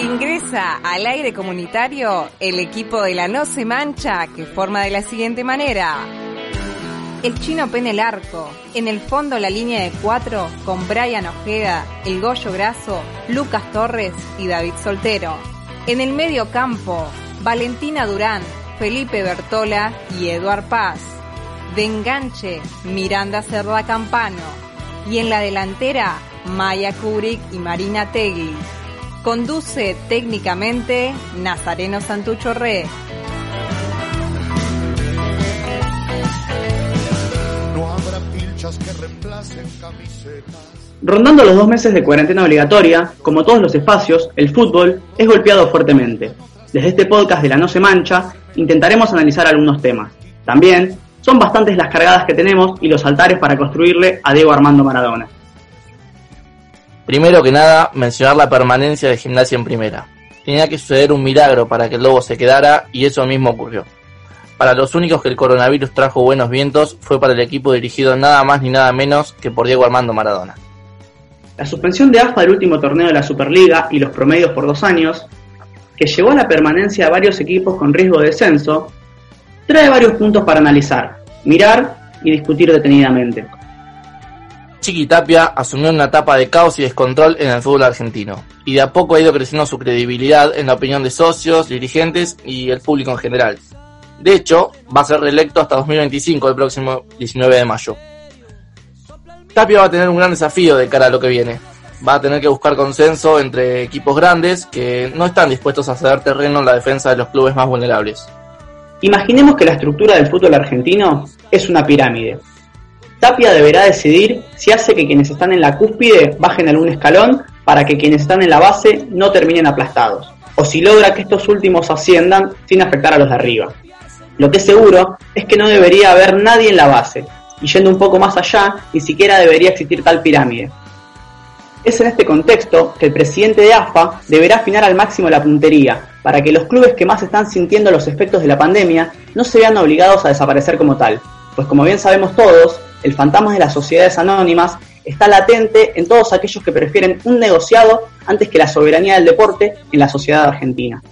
Ingresa al aire comunitario el equipo de la No Se Mancha que forma de la siguiente manera. El chino pene el arco. En el fondo la línea de cuatro con Brian Ojeda, El Goyo Graso, Lucas Torres y David Soltero. En el medio campo, Valentina Durán, Felipe Bertola y Eduard Paz. De enganche, Miranda Cerda Campano. Y en la delantera, Maya Kubrick y Marina Tegui. Conduce técnicamente Nazareno Santucho Re. Rondando los dos meses de cuarentena obligatoria, como todos los espacios, el fútbol es golpeado fuertemente. Desde este podcast de La No Se Mancha, intentaremos analizar algunos temas. También son bastantes las cargadas que tenemos y los altares para construirle a Diego Armando Maradona. Primero que nada, mencionar la permanencia de gimnasia en primera. Tenía que suceder un milagro para que el Lobo se quedara y eso mismo ocurrió. Para los únicos que el coronavirus trajo buenos vientos fue para el equipo dirigido nada más ni nada menos que por Diego Armando Maradona. La suspensión de AFA del último torneo de la Superliga y los promedios por dos años, que llevó a la permanencia de varios equipos con riesgo de descenso, trae varios puntos para analizar, mirar y discutir detenidamente. Chiqui Tapia asumió una etapa de caos y descontrol en el fútbol argentino, y de a poco ha ido creciendo su credibilidad en la opinión de socios, dirigentes y el público en general. De hecho, va a ser reelecto hasta 2025, el próximo 19 de mayo. Tapia va a tener un gran desafío de cara a lo que viene. Va a tener que buscar consenso entre equipos grandes que no están dispuestos a ceder terreno en la defensa de los clubes más vulnerables. Imaginemos que la estructura del fútbol argentino es una pirámide. Tapia deberá decidir si hace que quienes están en la cúspide bajen algún escalón para que quienes están en la base no terminen aplastados, o si logra que estos últimos asciendan sin afectar a los de arriba. Lo que es seguro es que no debería haber nadie en la base, y yendo un poco más allá, ni siquiera debería existir tal pirámide. Es en este contexto que el presidente de AFA deberá afinar al máximo la puntería, para que los clubes que más están sintiendo los efectos de la pandemia no se vean obligados a desaparecer como tal, pues como bien sabemos todos, el fantasma de las sociedades anónimas está latente en todos aquellos que prefieren un negociado antes que la soberanía del deporte en la sociedad argentina.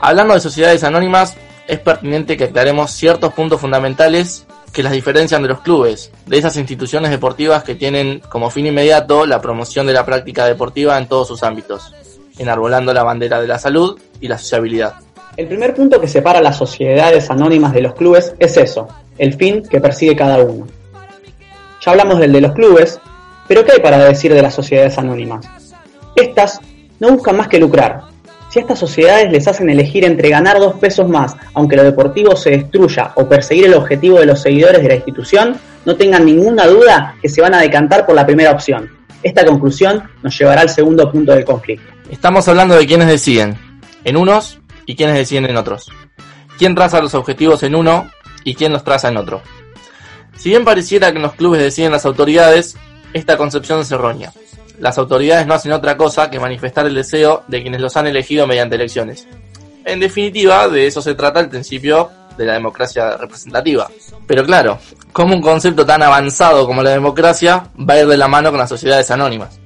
Hablando de sociedades anónimas, es pertinente que aclaremos ciertos puntos fundamentales que las diferencian de los clubes, de esas instituciones deportivas que tienen como fin inmediato la promoción de la práctica deportiva en todos sus ámbitos, enarbolando la bandera de la salud y la sociabilidad. El primer punto que separa las sociedades anónimas de los clubes es eso, el fin que persigue cada uno. Ya hablamos del de los clubes, pero ¿qué hay para decir de las sociedades anónimas? Estas no buscan más que lucrar, si estas sociedades les hacen elegir entre ganar dos pesos más, aunque lo deportivo se destruya, o perseguir el objetivo de los seguidores de la institución, no tengan ninguna duda que se van a decantar por la primera opción. Esta conclusión nos llevará al segundo punto del conflicto. Estamos hablando de quienes deciden, en unos y quienes deciden en otros. ¿Quién traza los objetivos en uno y quién los traza en otro? Si bien pareciera que en los clubes deciden las autoridades, esta concepción es errónea las autoridades no hacen otra cosa que manifestar el deseo de quienes los han elegido mediante elecciones. En definitiva, de eso se trata el principio de la democracia representativa. Pero claro, ¿cómo un concepto tan avanzado como la democracia va a ir de la mano con las sociedades anónimas?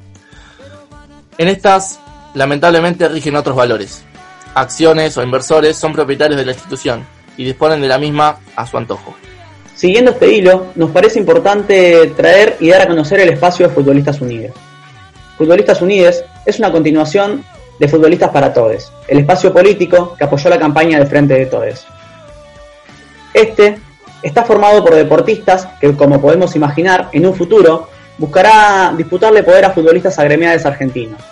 En estas, lamentablemente, rigen otros valores. Acciones o inversores son propietarios de la institución y disponen de la misma a su antojo. Siguiendo este hilo, nos parece importante traer y dar a conocer el espacio de Futbolistas Unidos. Futbolistas Unidos es una continuación de Futbolistas para Todes, el espacio político que apoyó la campaña de Frente de Todes. Este está formado por deportistas que, como podemos imaginar, en un futuro buscará disputarle poder a futbolistas agremiados argentinos.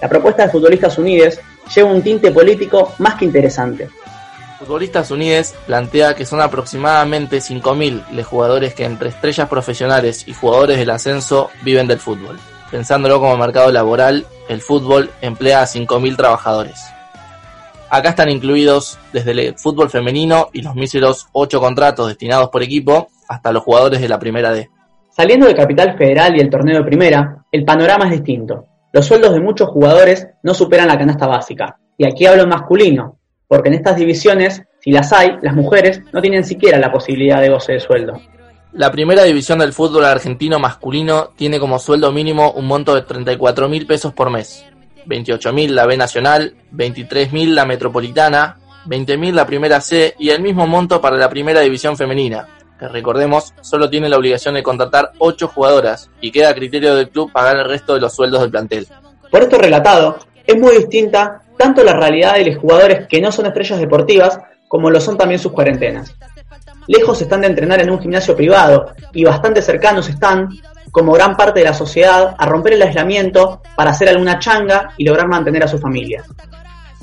La propuesta de Futbolistas Unidos lleva un tinte político más que interesante. Futbolistas Unidos plantea que son aproximadamente 5.000 los jugadores que entre estrellas profesionales y jugadores del ascenso viven del fútbol. Pensándolo como mercado laboral, el fútbol emplea a 5.000 trabajadores. Acá están incluidos desde el fútbol femenino y los míseros 8 contratos destinados por equipo hasta los jugadores de la Primera D. Saliendo de Capital Federal y el torneo de Primera, el panorama es distinto. Los sueldos de muchos jugadores no superan la canasta básica. Y aquí hablo en masculino, porque en estas divisiones, si las hay, las mujeres no tienen siquiera la posibilidad de goce de sueldo. La primera división del fútbol argentino masculino tiene como sueldo mínimo un monto de 34 mil pesos por mes. 28 mil la B Nacional, 23 mil la Metropolitana, 20 mil la Primera C y el mismo monto para la Primera División Femenina, que recordemos solo tiene la obligación de contratar 8 jugadoras y queda a criterio del club pagar el resto de los sueldos del plantel. Por esto relatado, es muy distinta tanto la realidad de los jugadores que no son estrellas deportivas como lo son también sus cuarentenas. Lejos están de entrenar en un gimnasio privado y bastante cercanos están, como gran parte de la sociedad, a romper el aislamiento para hacer alguna changa y lograr mantener a su familia.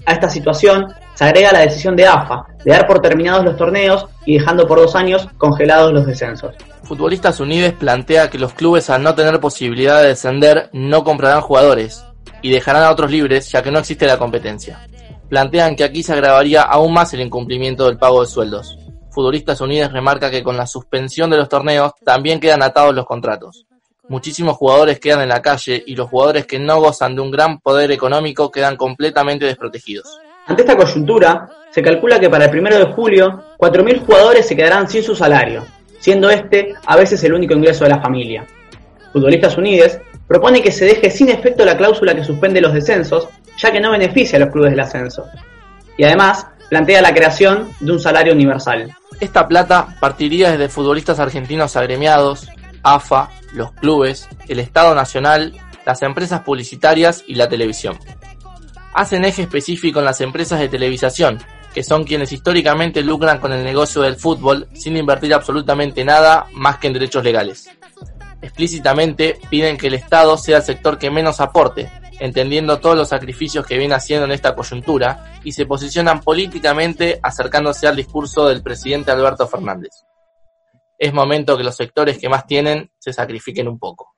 A esta situación se agrega la decisión de AFA de dar por terminados los torneos y dejando por dos años congelados los descensos. Futbolistas Unides plantea que los clubes al no tener posibilidad de descender no comprarán jugadores y dejarán a otros libres ya que no existe la competencia. Plantean que aquí se agravaría aún más el incumplimiento del pago de sueldos. Futbolistas Unides remarca que con la suspensión de los torneos también quedan atados los contratos. Muchísimos jugadores quedan en la calle y los jugadores que no gozan de un gran poder económico quedan completamente desprotegidos. Ante esta coyuntura, se calcula que para el primero de julio, 4.000 jugadores se quedarán sin su salario, siendo este a veces el único ingreso de la familia. Futbolistas Unides propone que se deje sin efecto la cláusula que suspende los descensos, ya que no beneficia a los clubes del ascenso. Y además, plantea la creación de un salario universal. Esta plata partiría desde futbolistas argentinos agremiados, AFA, los clubes, el Estado Nacional, las empresas publicitarias y la televisión hacen eje específico en las empresas de televisación, que son quienes históricamente lucran con el negocio del fútbol sin invertir absolutamente nada más que en derechos legales. Explícitamente piden que el Estado sea el sector que menos aporte, entendiendo todos los sacrificios que viene haciendo en esta coyuntura, y se posicionan políticamente acercándose al discurso del presidente Alberto Fernández. Es momento que los sectores que más tienen se sacrifiquen un poco.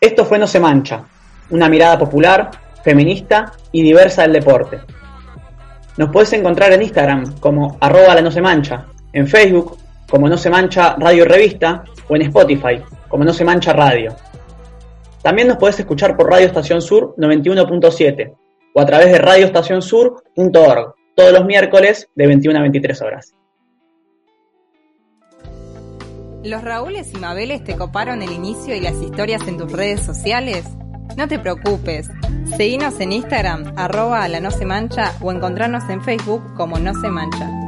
Esto fue No se mancha, una mirada popular feminista y diversa del deporte. Nos puedes encontrar en Instagram como arroba la no se mancha, en Facebook como no se mancha radio revista o en Spotify como no se mancha radio. También nos puedes escuchar por Radio Estación Sur 91.7 o a través de radioestacionsur.org todos los miércoles de 21 a 23 horas. ¿Los Raúles y Mabeles te coparon el inicio y las historias en tus redes sociales? No te preocupes, seguinos en Instagram, arroba la no se mancha o encontrarnos en Facebook como no se mancha.